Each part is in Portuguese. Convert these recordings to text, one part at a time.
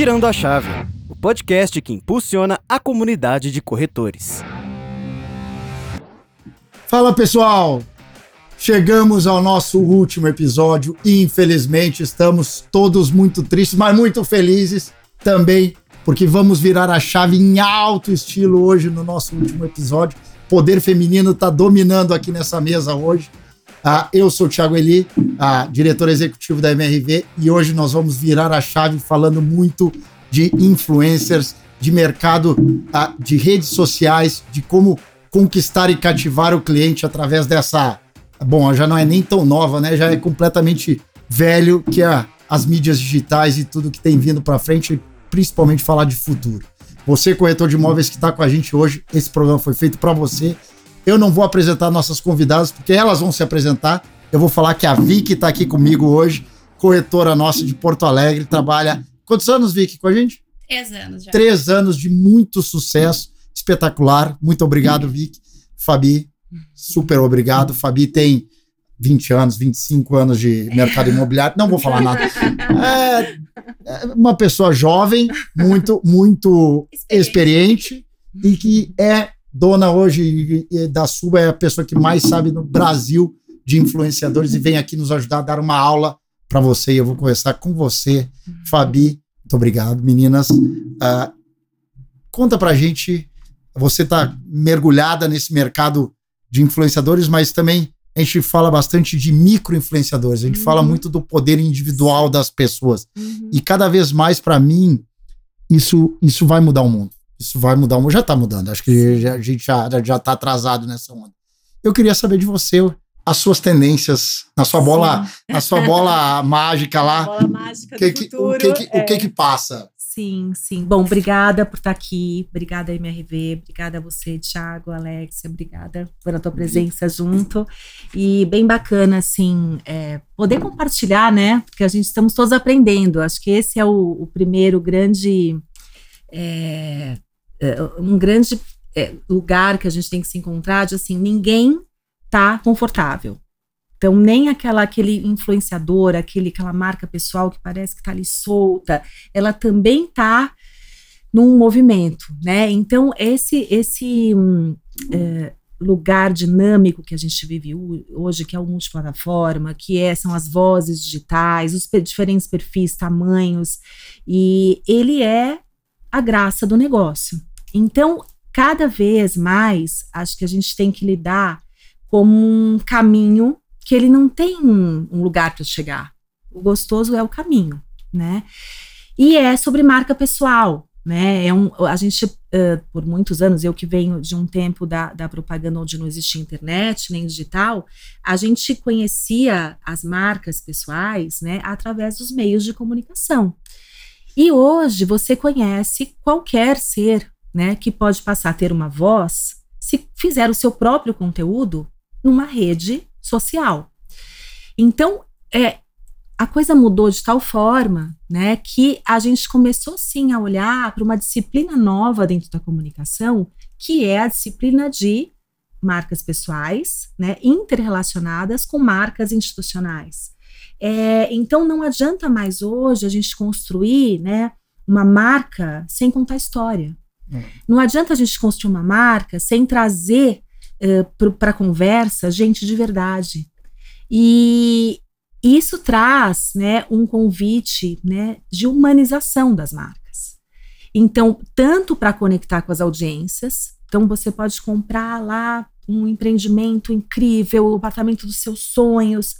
Virando a Chave, o podcast que impulsiona a comunidade de corretores. Fala pessoal! Chegamos ao nosso último episódio e infelizmente estamos todos muito tristes, mas muito felizes também, porque vamos virar a chave em alto estilo hoje no nosso último episódio. Poder feminino está dominando aqui nessa mesa hoje. Ah, eu sou o Thiago Eli, ah, diretor executivo da MRV, e hoje nós vamos virar a chave falando muito de influencers, de mercado, ah, de redes sociais, de como conquistar e cativar o cliente através dessa. Bom, já não é nem tão nova, né? Já é completamente velho, que é as mídias digitais e tudo que tem vindo para frente, principalmente falar de futuro. Você, corretor de imóveis que está com a gente hoje, esse programa foi feito para você. Eu não vou apresentar nossas convidadas, porque elas vão se apresentar. Eu vou falar que a Vicky está aqui comigo hoje, corretora nossa de Porto Alegre, trabalha. Quantos anos, Vicky, com a gente? Três anos já. Três anos de muito sucesso, espetacular. Muito obrigado, Vicky. Fabi, super obrigado. Fabi tem 20 anos, 25 anos de mercado imobiliário. Não vou falar nada. É, é uma pessoa jovem, muito, muito experiente e que é dona hoje da Suba, é a pessoa que mais sabe no Brasil de influenciadores e vem aqui nos ajudar a dar uma aula para você. E eu vou conversar com você, Fabi. Muito obrigado, meninas. Uh, conta pra gente, você tá mergulhada nesse mercado de influenciadores, mas também a gente fala bastante de micro-influenciadores, a gente uhum. fala muito do poder individual das pessoas. Uhum. E cada vez mais, para mim, isso, isso vai mudar o mundo. Isso vai mudar. Já está mudando. Acho que a gente já, já tá atrasado nessa onda. Eu queria saber de você as suas tendências na sua bola, na sua bola mágica lá. Bola mágica que, do futuro. O que, que, é. o que que passa? Sim, sim. Bom, obrigada por estar aqui. Obrigada, MRV. Obrigada a você, Thiago, Alexia. Obrigada pela tua presença junto. E bem bacana, assim, é, poder compartilhar, né? Porque a gente estamos todos aprendendo. Acho que esse é o, o primeiro grande é, é, um grande é, lugar que a gente tem que se encontrar de assim, ninguém tá confortável. Então, nem aquela aquele influenciador, aquele, aquela marca pessoal que parece que tá ali solta, ela também tá num movimento, né? Então, esse, esse um, é, lugar dinâmico que a gente vive hoje, que é o multiplataforma, que é, são as vozes digitais, os diferentes perfis, tamanhos, e ele é a graça do negócio. Então, cada vez mais, acho que a gente tem que lidar como um caminho que ele não tem um, lugar para chegar. O gostoso é o caminho, né? E é sobre marca pessoal, né? É um, a gente, uh, por muitos anos, eu que venho de um tempo da, da propaganda onde não existia internet nem digital, a gente conhecia as marcas pessoais, né, através dos meios de comunicação. E hoje você conhece qualquer ser né, que pode passar a ter uma voz se fizer o seu próprio conteúdo numa rede social. Então, é, a coisa mudou de tal forma, né, que a gente começou sim a olhar para uma disciplina nova dentro da comunicação, que é a disciplina de marcas pessoais, né, interrelacionadas com marcas institucionais. É, então, não adianta mais hoje a gente construir, né, uma marca sem contar história. Não adianta a gente construir uma marca sem trazer uh, para a conversa gente de verdade. E isso traz né, um convite né, de humanização das marcas. Então, tanto para conectar com as audiências, então você pode comprar lá um empreendimento incrível, o apartamento dos seus sonhos.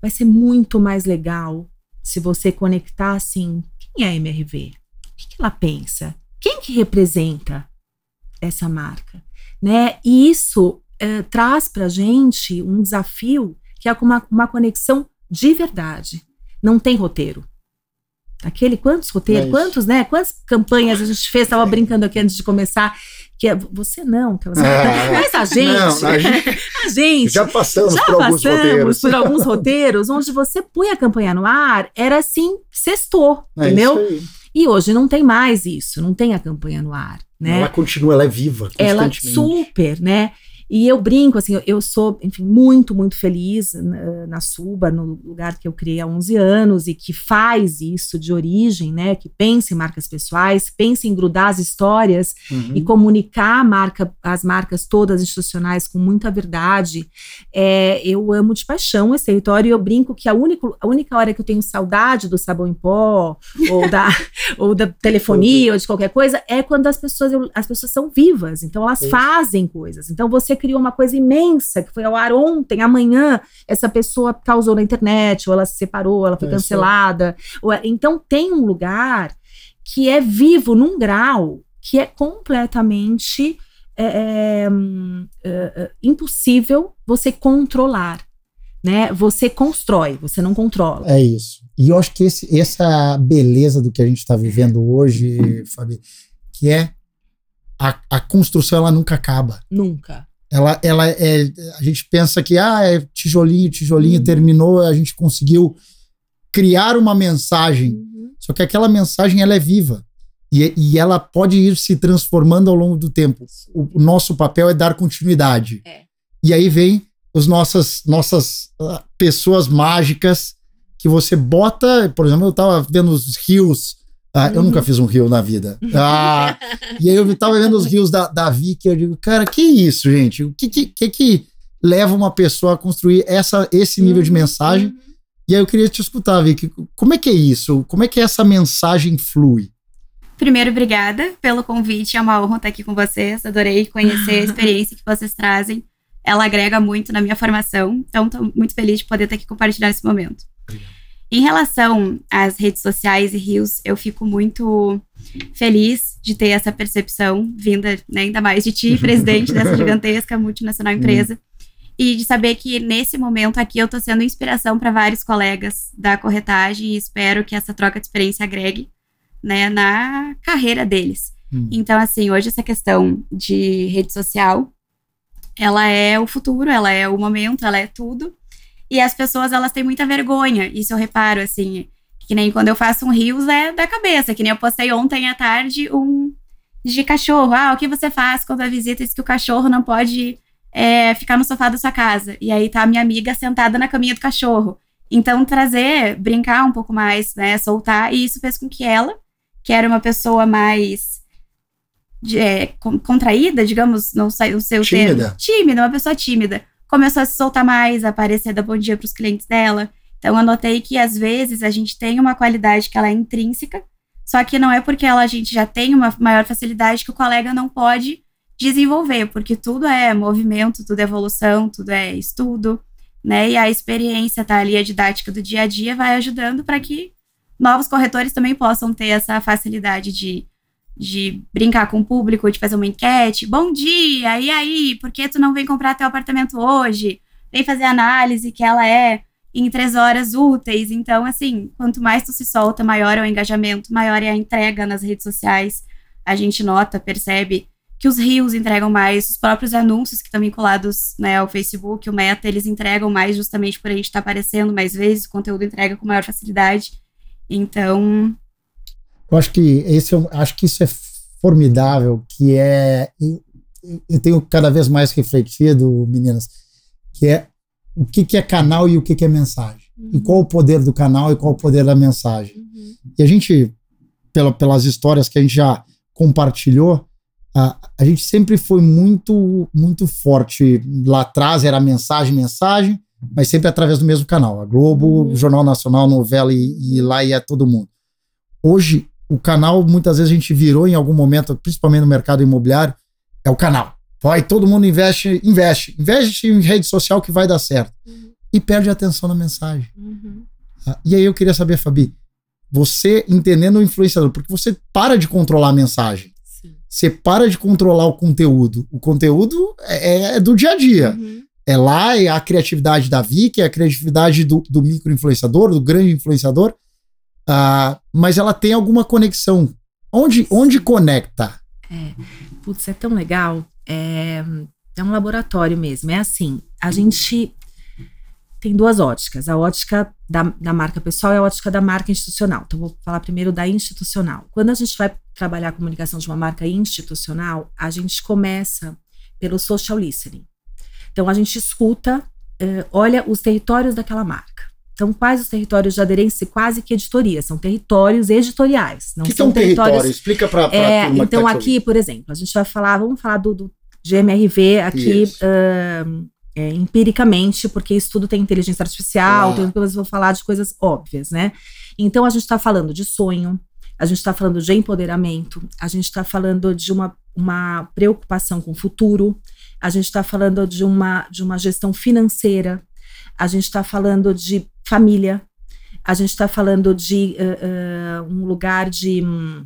Vai ser muito mais legal se você conectar assim, quem é a MRV? O que, que ela pensa? Quem que representa essa marca? Né? E isso é, traz para a gente um desafio que é uma, uma conexão de verdade. Não tem roteiro. Aquele, quantos roteiros, é quantos, né? Quantas campanhas a gente fez? Estava brincando aqui antes de começar. Que é, você não, aquelas, é, mas a gente, não, a gente, a gente, já passamos já por alguns roteiros, por alguns roteiros, onde você põe a campanha no ar, era assim, sextou, é entendeu? E hoje não tem mais isso, não tem a campanha no ar, né? Ela continua, ela é viva Ela super, né? E eu brinco, assim, eu, eu sou, enfim, muito, muito feliz na, na, Suba, no lugar que eu criei há 11 anos e que faz isso de origem, né? Que pensa em marcas pessoais, pensa em grudar as histórias uhum. e comunicar a marca, as marcas todas institucionais com muita verdade. É, eu amo de paixão esse território e eu brinco que a, único, a única hora que eu tenho saudade do sabão em pó ou da, ou da telefonia ou de qualquer coisa é quando as pessoas, as pessoas são vivas, então elas fazem coisas. Então você criou uma coisa imensa que foi ao ar ontem, amanhã essa pessoa causou na internet, ou ela se separou, ela foi é cancelada. Ou, então tem um lugar que é vivo num grau que é completamente é, é, é, é impossível você controlar. Né? Você constrói, você não controla. É isso. E eu acho que esse, essa beleza do que a gente está vivendo hoje, Fabi, que é a, a construção, ela nunca acaba. Nunca. Ela, ela é. A gente pensa que ah, é tijolinho, tijolinho, uhum. terminou, a gente conseguiu criar uma mensagem. Uhum. Só que aquela mensagem ela é viva. E, e ela pode ir se transformando ao longo do tempo. O, o nosso papel é dar continuidade. É. E aí vem as nossas, nossas uh, pessoas mágicas que você bota. Por exemplo, eu estava vendo os rios ah, eu nunca fiz um rio na vida. Ah, e aí eu tava vendo os rios da, da Vicky, eu digo, cara, que isso, gente? O que que, que, que leva uma pessoa a construir essa, esse nível de uhum, mensagem? Uhum. E aí eu queria te escutar, Vicky, como é que é isso? Como é que essa mensagem flui? Primeiro, obrigada pelo convite, é uma honra estar aqui com vocês. Adorei conhecer a experiência que vocês trazem. Ela agrega muito na minha formação, então estou muito feliz de poder estar aqui compartilhar esse momento. Obrigado. Em relação às redes sociais e rios, eu fico muito feliz de ter essa percepção vinda, né, ainda mais de ti, presidente dessa gigantesca multinacional empresa, e de saber que nesse momento aqui eu estou sendo inspiração para vários colegas da corretagem e espero que essa troca de experiência agregue, né, na carreira deles. Hum. Então, assim, hoje essa questão de rede social, ela é o futuro, ela é o momento, ela é tudo. E as pessoas, elas têm muita vergonha. Isso eu reparo, assim. Que nem quando eu faço um rios é da cabeça. Que nem eu postei ontem à tarde um de cachorro. Ah, o que você faz quando a visita diz que o cachorro não pode é, ficar no sofá da sua casa? E aí tá a minha amiga sentada na caminha do cachorro. Então, trazer, brincar um pouco mais, né? Soltar. E isso fez com que ela, que era uma pessoa mais é, contraída, digamos, não sei o seu tímida. termo. Tímida, uma pessoa tímida começou a se soltar mais, a aparecer, dar bom dia para os clientes dela. Então, eu notei que às vezes a gente tem uma qualidade que ela é intrínseca, só que não é porque ela, a gente já tem uma maior facilidade que o colega não pode desenvolver, porque tudo é movimento, tudo é evolução, tudo é estudo, né? E a experiência, tá ali, a didática do dia a dia vai ajudando para que novos corretores também possam ter essa facilidade de de brincar com o público, de fazer uma enquete. Bom dia, e aí? Por que tu não vem comprar teu apartamento hoje? Vem fazer análise que ela é em três horas úteis. Então, assim, quanto mais tu se solta, maior é o engajamento, maior é a entrega nas redes sociais. A gente nota, percebe que os rios entregam mais, os próprios anúncios que estão vinculados né, ao Facebook, o Meta, eles entregam mais justamente por a gente estar tá aparecendo mais vezes, o conteúdo entrega com maior facilidade. Então, eu acho que esse, é acho que isso é formidável, que é eu tenho cada vez mais refletido, meninas, que é o que, que é canal e o que, que é mensagem. Uhum. E qual o poder do canal e qual o poder da mensagem. Uhum. E a gente, pela, pelas histórias que a gente já compartilhou, a, a gente sempre foi muito, muito forte. Lá atrás era mensagem, mensagem, mas sempre através do mesmo canal. A Globo, uhum. Jornal Nacional, novela e, e lá ia todo mundo. Hoje o canal, muitas vezes a gente virou em algum momento, principalmente no mercado imobiliário, é o canal. Vai, todo mundo investe, investe, investe em rede social que vai dar certo. Uhum. E perde a atenção na mensagem. Uhum. Ah, e aí eu queria saber, Fabi, você entendendo o influenciador, porque você para de controlar a mensagem. Sim. Você para de controlar o conteúdo. O conteúdo é, é do dia a dia. Uhum. É lá, é a criatividade da Vicky, é a criatividade do, do micro influenciador, do grande influenciador. Uh, mas ela tem alguma conexão. Onde, onde conecta? É, putz, é tão legal. É, é um laboratório mesmo. É assim, a gente tem duas óticas. A ótica da, da marca pessoal e a ótica da marca institucional. Então, vou falar primeiro da institucional. Quando a gente vai trabalhar a comunicação de uma marca institucional, a gente começa pelo social listening. Então a gente escuta, eh, olha os territórios daquela marca. Então, quais os territórios de aderência? Quase que editoria, são territórios editoriais. Não que, são um território? territórios. Explica pra É, então, tá aqui, por exemplo, a gente vai falar, vamos falar do, do GMRV aqui ahn, é, empiricamente, porque isso tudo tem inteligência artificial, Claro. tem coisas, vou falar de coisas óbvias, né? Então, a gente está falando de sonho, a gente está falando de empoderamento, a gente está falando de uma, uma preocupação com o futuro, a gente está falando de uma, de uma gestão financeira, a gente está falando de família, a gente está falando de ah, ah, um lugar de hum,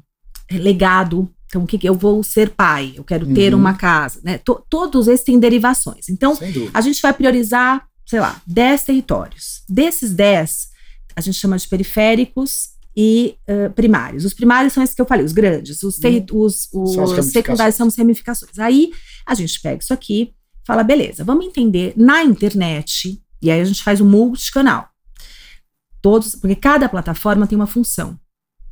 legado. Então, o que, que eu vou ser pai? Eu quero ter Uhum. uma casa, né? To- todos esses têm derivações. Então, a gente vai priorizar, sei lá, 10 territórios. Desses 10, a gente chama de periféricos e eh, primários. Os primários são esses que eu falei, os grandes. Os, os, Uhum. Os ramificações. secundários são as ramificações. Aí, a gente pega isso aqui, fala, beleza, vamos entender na internet, e aí a gente faz um multicanal. Todos, porque cada plataforma tem uma função.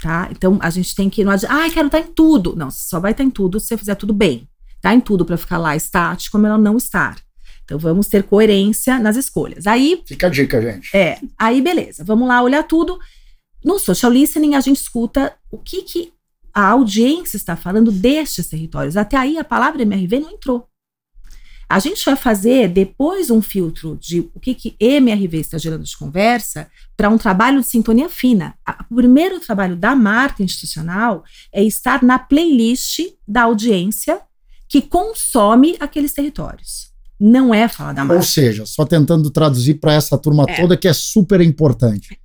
Tá? Então a gente tem que. Não adianta, ah, quero estar em tudo. Não, você só vai estar em tudo se você fizer tudo bem. Tá em tudo para ficar lá estático, como ela não estar. Então vamos ter coerência nas escolhas. Aí, Fica a dica, gente. é, aí beleza, vamos lá olhar tudo. No social listening a gente escuta o que, que a audiência está falando destes territórios. Até aí a palavra MRV não entrou. A gente vai fazer depois um filtro de o que, que MRV está gerando de conversa para um trabalho de sintonia fina. O primeiro trabalho da marca institucional é estar na playlist da audiência que consome aqueles territórios. Não é falar da Ou marca. seja, só tentando traduzir para essa turma É. toda que é super importante.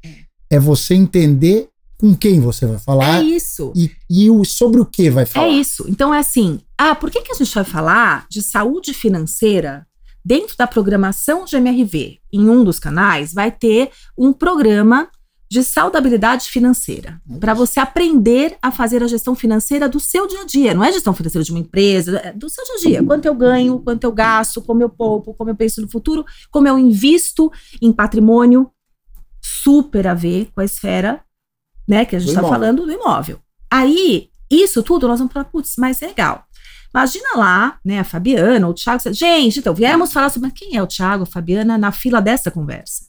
É você entender com quem você vai falar É isso. e, e sobre o que vai falar. É isso. Então é assim, ah, por que, que a gente vai falar de saúde financeira dentro da programação de MRV? Em um dos canais vai ter um programa de saudabilidade financeira para você aprender a fazer a gestão financeira do seu dia a dia. Não é gestão financeira de uma empresa, é do seu dia a dia. Quanto eu ganho, quanto eu gasto, como eu poupo, como eu penso no futuro, como eu invisto em patrimônio super a ver com a esfera, né, que a gente está falando do imóvel. Aí, isso tudo nós vamos falar, putz, mas é legal. Imagina lá, né, a Fabiana ou o Thiago. Gente, então, viemos falar sobre quem é o Thiago, a Fabiana, na fila dessa conversa.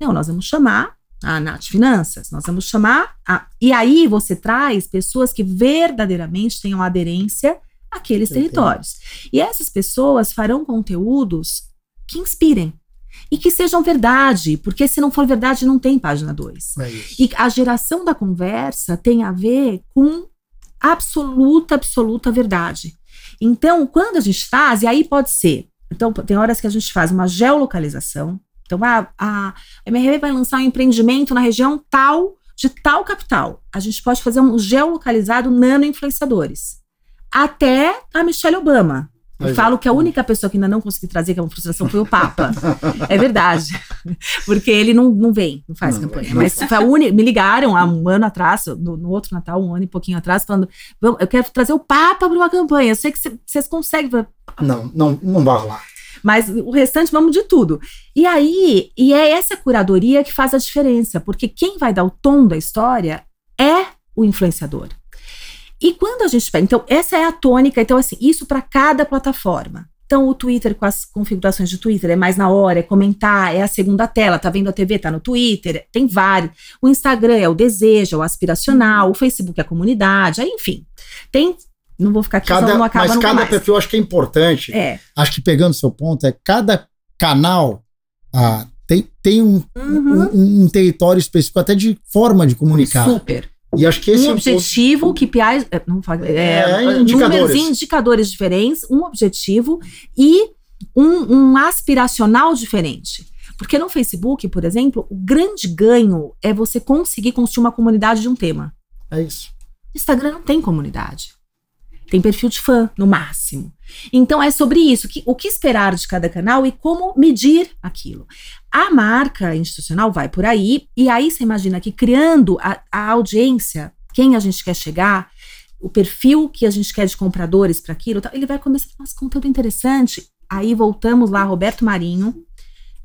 Não, nós vamos chamar a Nath Finanças, nós vamos chamar. A, e aí você traz pessoas que verdadeiramente tenham aderência àqueles Entendi. territórios. E essas pessoas farão conteúdos que inspirem e que sejam verdade, porque se não for verdade, não tem página 2. É. E a geração da conversa tem a ver com absoluta, absoluta verdade. Então, quando a gente faz, e aí pode ser. Então, tem horas que a gente faz uma geolocalização. Então, a, a MRV vai lançar um empreendimento na região tal, de tal capital. A gente pode fazer um geolocalizado nano-influenciadores. Até a Michelle Obama. Eu Aí, falo que a única pessoa que ainda não consegui trazer, que é uma frustração, foi o Papa. é verdade. Porque ele não, não vem, não faz Não, campanha. não Mas foi a uni- me ligaram há um ano atrás, no, no outro Natal, um ano e pouquinho atrás, falando: "Vamos, eu quero trazer o Papa para uma campanha. Eu sei que cê- vocês conseguem. Não, não, não vai rolar. mas o restante vamos de tudo. E aí, e é essa curadoria que faz a diferença, porque quem vai dar o tom da história é o influenciador. E quando a gente pega, então essa é a tônica, então assim, isso para cada plataforma. Então o Twitter com as configurações de Twitter é mais na hora, é comentar, é a segunda tela, tá vendo a TV, tá no Twitter, tem vários. O Instagram é o desejo, é o aspiracional, o Facebook é a comunidade, aí enfim. Tem, não vou ficar aqui, Cada, não acaba mas cada mais. perfil, eu acho que é importante. É. Acho que pegando seu ponto, é cada canal ah, tem, tem um, Uhum. um, um território específico, até de forma de comunicar. Super. E acho que esse um é um objetivo, KPIs, é, não falo, é, É, números indicadores. indicadores diferentes, um objetivo e um, um aspiracional diferente. Porque no Facebook, por exemplo, o grande ganho é você conseguir construir uma comunidade de um tema. ponto. É isso. Instagram não tem comunidade. Tem perfil de fã, no máximo. Então é sobre isso. que- o que esperar de cada canal e como medir aquilo. A marca institucional vai por aí, e aí você imagina que criando a, a audiência, quem a gente quer chegar, o perfil que a gente quer de compradores para aquilo, ele vai começar a nossa conteúdo interessante. Aí voltamos lá, Roberto Marinho,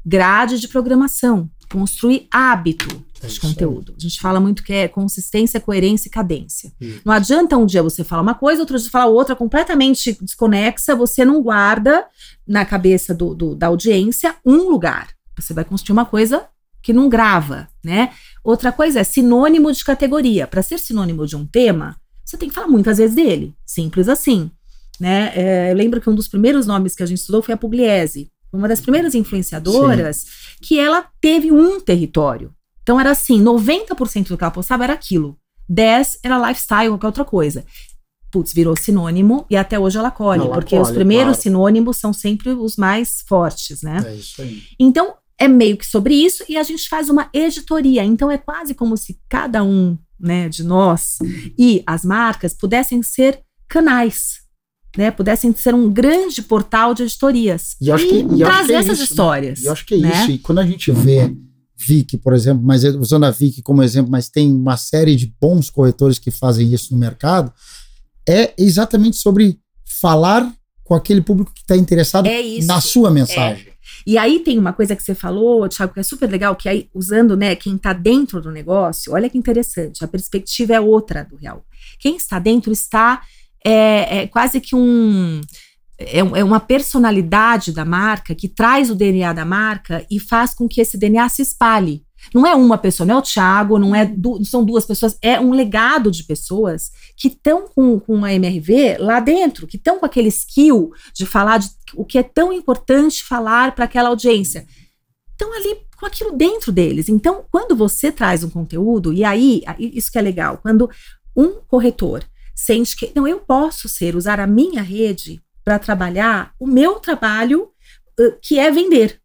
grade de programação. Construir hábito É de conteúdo. A gente fala muito que é consistência, coerência e cadência. Isso. Não adianta um dia você falar uma coisa, outro dia você falar outra completamente desconexa, você não guarda na cabeça do, do- da audiência um lugar. Você vai construir uma coisa que não grava, né? Outra coisa é sinônimo de categoria. Para ser sinônimo de um tema, você tem que falar muitas vezes dele. Simples assim. Né? É, eu lembro que um dos primeiros nomes que a gente estudou foi a Pugliese. Uma das primeiras influenciadoras que ela teve um território. Então era assim, 90% do que ela postava era aquilo. 10 era lifestyle, qualquer outra coisa. Putz, virou sinônimo e até hoje ela colhe, Ela porque os colhe, primeiros claro. sinônimos são sempre os mais fortes, né? É isso aí. Então, é meio que sobre isso e a gente faz uma editoria. Então, é quase como se cada um né, de nós e as marcas pudessem ser canais, né? Pudessem ser um grande portal de editorias. E acho que- e trazer é essas isso, né? histórias. E eu acho que é né? isso. E quando a gente vê Vic, por exemplo, mas usando a Vic como exemplo, mas tem uma série de bons corretores que fazem isso no mercado, é exatamente sobre falar com aquele público que está interessado É isso. na sua mensagem. E aí tem uma coisa que você falou, Thiago, que é super legal, que aí, usando, né, quem tá dentro do negócio, olha que interessante, a perspectiva é outra do real. Quem está dentro está é, é quase que um. É, é uma personalidade da marca que traz o DNA da marca e faz com que esse DNA se espalhe. Não é uma pessoa, não é o Thiago, não é du- são duas pessoas, é um legado de pessoas que estão com, com a MRV lá dentro, que estão com aquele skill de falar de o que é tão importante falar para aquela audiência. Estão ali com aquilo dentro deles. Então, quando você traz um conteúdo, e aí, isso que é legal, quando um corretor sente que, não, eu posso ser, usar a minha rede para trabalhar o meu trabalho, que é vender.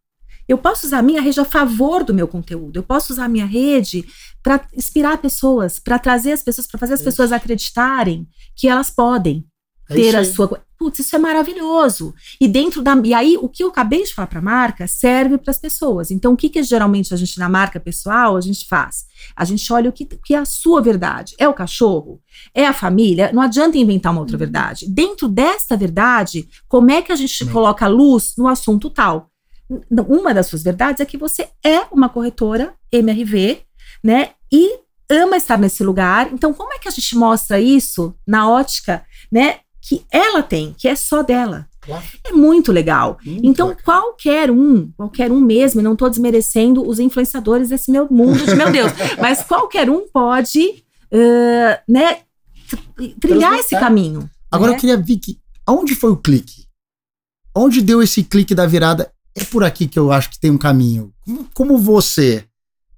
Eu posso usar a minha rede a favor do meu conteúdo. Eu posso usar a minha rede para inspirar pessoas, para trazer as pessoas, para fazer as pessoas acreditarem que elas podem ter a sua. Putz, isso é maravilhoso. E dentro da. E aí, o que eu acabei de falar para a marca serve para as pessoas. Então, o que, que geralmente a gente, na marca pessoal, a gente faz? A gente olha o que, que é a sua verdade. É o cachorro? É a família? Não adianta inventar uma outra verdade. Dentro desta verdade, como é que a gente Sim. coloca luz no assunto tal? Uma das suas verdades é que você é uma corretora MRV, né? E ama estar nesse lugar. Então, como é que a gente mostra isso na ótica, né? Que ela tem, que é só dela. Claro. É muito legal. Muito Então, legal. qualquer um, qualquer um mesmo, e não estou desmerecendo os influenciadores desse meu mundo de meu Deus, mas qualquer um pode, ãh, né, tr- trilhar esse caminho. Agora né? eu queria ver que aonde foi o clique? Onde deu esse clique da virada? É por aqui que eu acho que tem um caminho. Como, como você,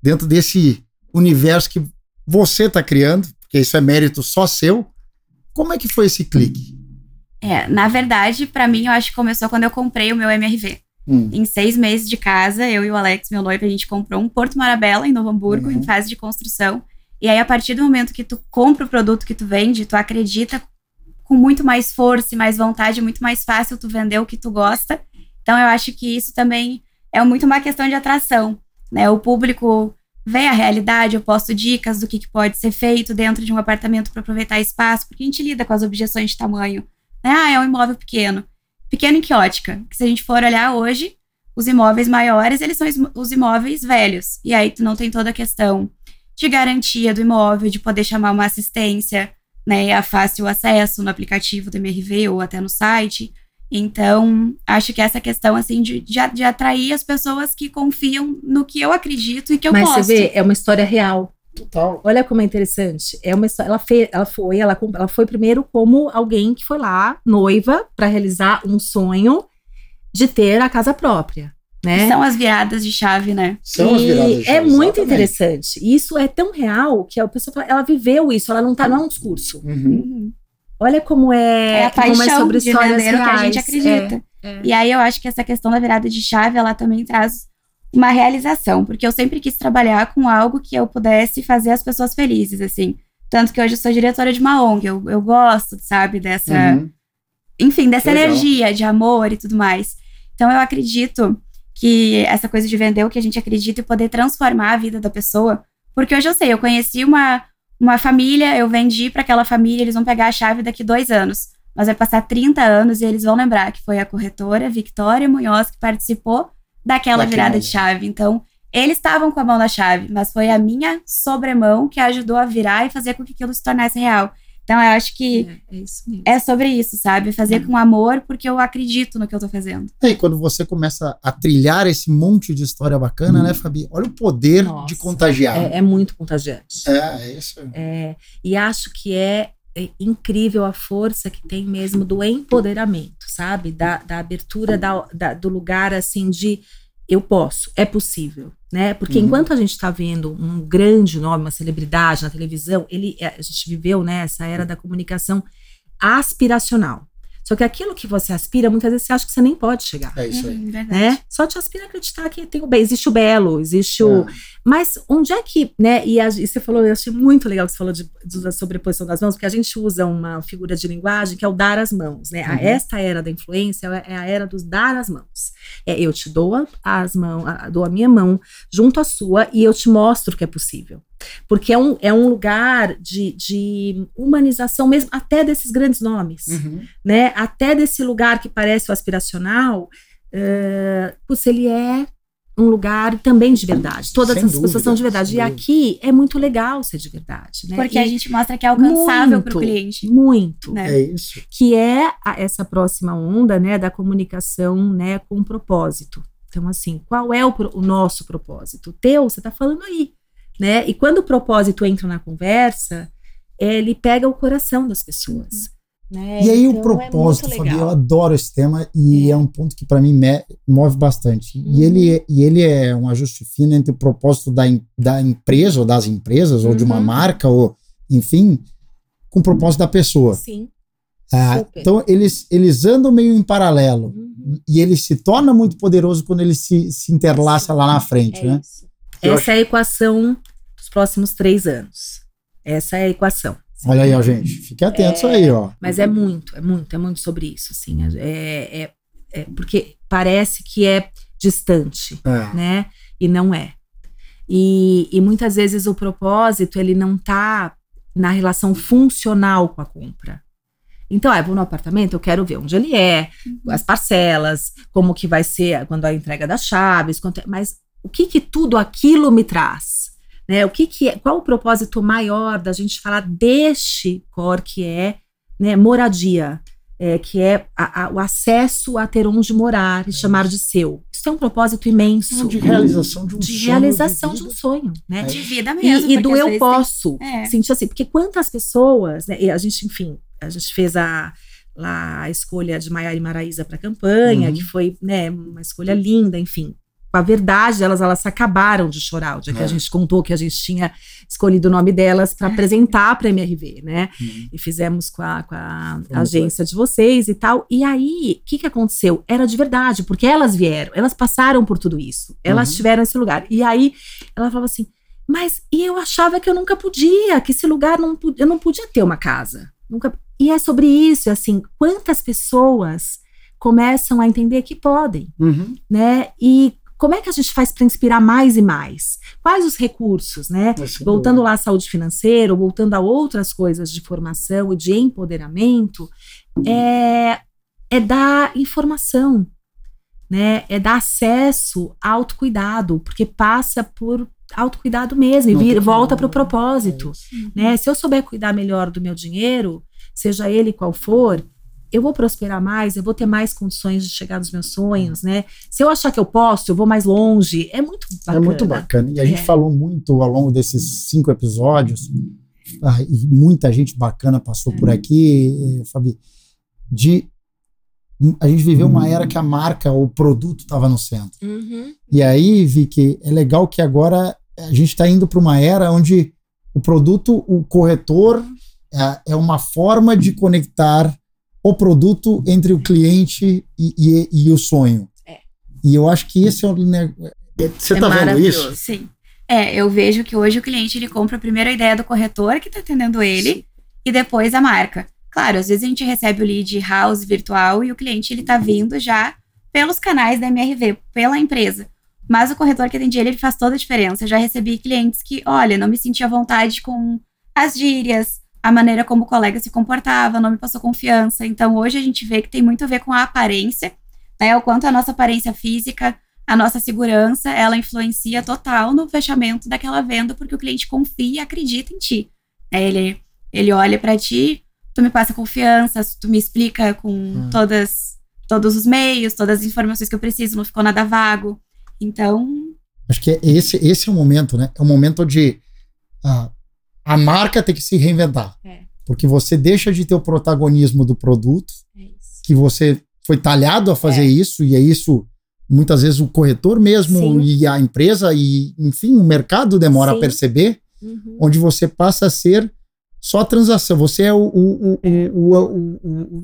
dentro desse universo que você está criando, porque isso é mérito só seu, como é que foi esse clique? É, na verdade, pra mim, eu acho que começou quando eu comprei o meu MRV. Hum, Em seis meses de casa, eu e o Alex, meu noivo, a gente comprou um Porto Marabella em Novo Hamburgo, Uhum. em fase de construção. E aí, a partir do momento que tu compra o produto que tu vende, tu acredita com muito mais força e mais vontade, muito mais fácil tu vender o que tu gosta. Então, eu acho que isso também é muito uma questão de atração, né? O público vê a realidade, eu posto dicas do que, que pode ser feito dentro de um apartamento para aproveitar espaço, porque a gente lida com as objeções de tamanho. Né? Ah, é um imóvel pequeno. Pequeno em que ótica? Que se a gente for olhar hoje, os imóveis maiores, eles são os imóveis velhos. E aí tu não tem toda a questão de garantia do imóvel, de poder chamar uma assistência, né? E a fácil acesso no aplicativo do MRV ou até no site. Então, acho que essa questão, assim, de, de, de atrair as pessoas que confiam no que eu acredito e que eu Mas posto. você vê, é uma história real. Total. Olha como é interessante. É uma história. Ela, fe, ela foi, ela, ela foi primeiro como alguém que foi lá, noiva, para realizar um sonho de ter a casa própria, né? São as viradas de chave, né? São as E viradas de é chave, muito exatamente. interessante. E isso é tão real que a pessoa fala, ela viveu isso, ela não tá, não é um discurso. Uhum. Uhum. Olha como é, É a como paixão é sobre de histórias o que a gente reais. acredita. É, é. E aí eu acho que essa questão da virada de chave, ela também traz uma realização, porque eu sempre quis trabalhar com algo que eu pudesse fazer as pessoas felizes, assim. Tanto que hoje eu sou diretora de uma ONG, eu, eu gosto, sabe, dessa, Uhum. enfim, dessa Legal. energia de amor e tudo mais. Então eu acredito que essa coisa de vender o que a gente acredita e poder transformar a vida da pessoa, porque hoje eu sei, eu conheci uma, uma família, eu vendi para aquela família, eles vão pegar a chave daqui dois anos, mas vai passar 30 anos e eles vão lembrar que foi a corretora Victoria Munhoz que participou daquela Daquele virada de chave. Então Eles estavam com a mão na chave, mas foi a minha sobremão que ajudou a virar e fazer com que aquilo se tornasse real. Então, eu acho que É, é isso mesmo. é sobre isso, sabe? Fazer Hum. com amor porque eu acredito no que eu tô fazendo. E aí, quando você começa a trilhar esse monte de história bacana, né, Fabi? Olha o poder Nossa. de contagiar. É, é muito contagiante. É, é isso. É, e acho que é, é incrível a força que tem mesmo do empoderamento, sabe? Da, da abertura da, da- do lugar assim de eu posso, é possível, né? Porque Uhum. enquanto a gente está vendo um grande nome, uma celebridade na televisão, ele, é, a gente viveu né, essa era da comunicação aspiracional. Só que aquilo que você aspira, muitas vezes você acha que você nem pode chegar. É isso aí. Uhum, verdade. Né? Só te aspira a acreditar que tem o bem. Existe o belo, existe o, É. mas onde é que, né? E, a- e você falou, eu achei muito legal que você falou de, de- da sobreposição das mãos, porque a gente usa uma figura de linguagem que é o dar as mãos, né? A- Uhum. Esta era da influência é a era dos dar as mãos. É, eu te dou a- as mãos, a- dou a minha mão junto à sua e eu te mostro que é possível. Porque é um, é um lugar de, de humanização mesmo, até desses grandes nomes Uhum. né? Até desse lugar que parece o aspiracional, uh, ele é um lugar também de verdade. Todas as pessoas são de verdade. E dúvida. aqui é muito legal ser de verdade, né? Porque E a gente mostra que é alcançável para muito, o cliente. Muito. Né? É isso. Que é a- essa próxima onda, né, da comunicação, né, com propósito. Então, assim, qual é o, pro- o nosso propósito? O teu, você está falando aí, né? E quando o propósito entra na conversa, ele pega o coração das pessoas. Né? E aí Então, o propósito, é Fabi, eu adoro esse tema e é, É. um ponto que para mim move bastante. Uhum. E, ele, e ele é um ajuste fino entre o propósito da, da empresa ou das empresas ou de uma Uhum. marca ou enfim, com o propósito da pessoa. Sim. Ah, então eles, eles andam meio em paralelo Uhum. e ele se torna muito poderoso quando ele se, se interlaça lá na frente, É né? isso. Eu Essa é a equação dos próximos três anos. Essa é a equação. Olha aí, ó, gente. Fique atentos aí, ó. Mas é muito, é muito, é muito sobre isso, assim. É, é- é porque parece que é distante, É. né? E não é. E, e muitas vezes o propósito, ele não tá na relação funcional com a compra. Então, ah, eu vou no apartamento, eu quero ver onde ele é, as parcelas, como que vai ser quando a entrega das chaves, quanto é- mas o que que tudo aquilo me traz? Né? O que que é, qual o propósito maior da gente falar deste core que é né, moradia, é, que é a- a- o acesso a ter onde morar e chamar de seu. Isso é um propósito imenso. De realização de um de sonho realização de de um vida. sonho, né? É. De vida E, mesmo. e porque do eu posso. É. Sentir assim, porque quantas pessoas, né? E a gente, enfim, a gente fez a, lá a escolha de Maiara e Maraísa para a campanha, Uhum. que foi, né, uma escolha linda, enfim. A verdade, elas, elas acabaram de chorar o dia que É. a gente contou que a gente tinha escolhido o nome delas para apresentar para a MRV, né? Uhum. E fizemos com a, com a agência de vocês e tal. E aí, o que, que aconteceu? Era de verdade, porque elas vieram, elas passaram por tudo isso. Elas Uhum. tiveram esse lugar. E aí, ela falava assim: mas e eu achava que eu nunca podia, que esse lugar não podia, eu não podia ter uma casa. Nunca. E é sobre isso, assim, quantas pessoas começam a entender que podem, Uhum. né? E como é que a gente faz para inspirar mais e mais? Quais os recursos, né? É, Voltando dúvida. lá à saúde financeira, ou voltando a outras coisas de formação e de empoderamento, é, é dar informação, né? É dar acesso a autocuidado, porque passa por autocuidado mesmo, e vir, volta para o propósito. É. Né? Se eu souber cuidar melhor do meu dinheiro, seja ele qual for, eu vou prosperar mais, eu vou ter mais condições de chegar nos meus sonhos, né? Se eu achar que eu posso, eu vou mais longe. É muito bacana. É muito bacana. E a gente É. falou muito ao longo desses cinco episódios, ah, e muita gente bacana passou por É. aqui, eh, Fabi, de a gente viveu uma era que a marca, o produto estava no centro. Uhum. E aí, Vicky, é legal que agora a gente está indo para uma era onde o produto, o corretor, é, é uma forma de conectar o produto entre o cliente e, e- e o sonho. É. E eu acho que esse é o. ne- é- Você É tá vendo isso? Sim. É, eu vejo que hoje o cliente ele compra primeiro a ideia do corretor que está atendendo ele e depois a marca. Claro, às vezes a gente recebe o lead house virtual e o cliente ele tá vindo já pelos canais da MRV, pela empresa. Mas o corretor que atende ele, ele faz toda a diferença. Eu já recebi clientes que, olha, não me senti à vontade com as gírias, a maneira como o colega se comportava, não me passou confiança. Então hoje a gente vê que tem muito a ver com a aparência, né? O quanto a nossa aparência física a nossa segurança, ela influencia total no fechamento daquela venda, porque o cliente confia e acredita em ti. É, ele, ele olha para ti, tu me passa confiança, tu me explica com Hum. todas, todos os meios, todas as informações que eu preciso, não ficou nada vago. Então, Acho que é esse, esse é o momento, né? É o momento de ah, a marca ter que se reinventar. É. Porque você deixa de ter o protagonismo do produto, é que você foi talhado a fazer É. isso, e é isso, muitas vezes, o corretor mesmo Sim. e a empresa, e enfim, o mercado demora Sim. a perceber, Uhum. onde você passa a ser só a transação. Você é o, o, o, É. o,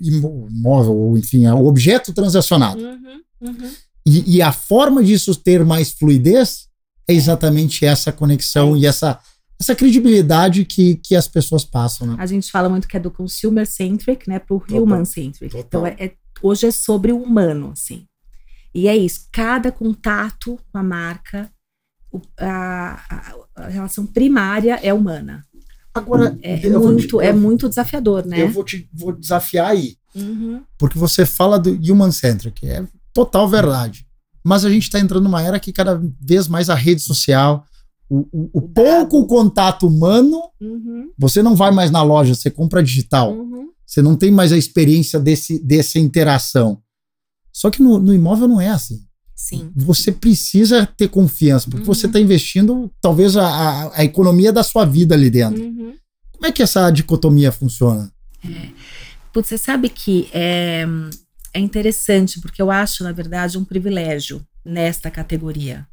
imóvel, ou enfim, é o objeto transacionado. Uhum. Uhum. E, e a forma disso ter mais fluidez é exatamente essa conexão e essa, essa credibilidade que, que as pessoas passam. Né? A gente fala muito que é do consumer centric, né, pro Total. human centric. Total. Então, é, é- hoje é sobre o humano, assim. E é isso. Cada contato com a marca, o- a, a- a relação primária é humana. Agora, É, vou muito, te- é muito desafiador, né? eu vou te vou desafiar aí, Uhum. porque você fala do human centric, é total verdade. Mas a gente está entrando numa era que cada vez mais a rede social, o, o- o pouco contato humano, Uhum. você não vai mais na loja, você compra digital. Uhum. Você não tem mais a experiência desse, dessa interação. Só que no, no imóvel não é assim. Sim. Você precisa ter confiança, porque Uhum. você está investindo talvez a, a, a economia da sua vida ali dentro. Uhum. Como é que essa dicotomia funciona? Putz, você sabe que é, é interessante, porque eu acho, na verdade, um privilégio nesta categoria.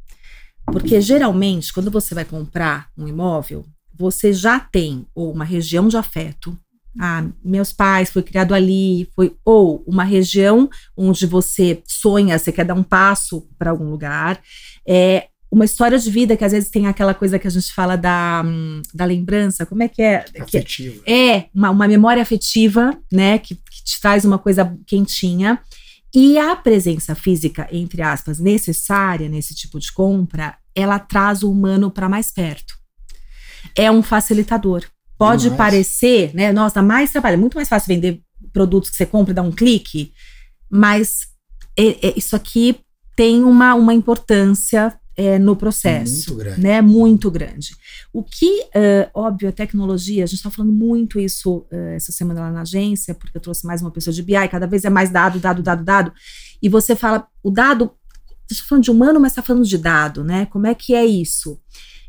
Porque geralmente, quando você vai comprar um imóvel, você já tem ou uma região de afeto. Ah, meus pais foi criado ali, foi ou uma região onde você sonha, você quer dar um passo para algum lugar. É uma história de vida que às vezes tem aquela coisa que a gente fala da, hum, da lembrança. Como é que é? Que, Afetivo. é uma, uma memória afetiva, né, que, que te traz uma coisa quentinha. E a presença física, entre aspas, necessária nesse tipo de compra, ela traz o humano para mais perto. É um facilitador. Pode parecer, né, nossa, dá mais trabalho, é muito mais fácil vender produtos que você compra e dá um clique, mas é- é- isso aqui tem uma, uma importância é, no processo Muito grande. né, muito grande. O que, eh, óbvio, a tecnologia, a gente está falando muito isso eh, essa semana lá na agência, porque eu trouxe mais uma pessoa de BI, cada vez é mais dado, dado, dado, dado, e você fala, o dado, você está falando de humano, mas está falando de dado, né? Como é que é isso?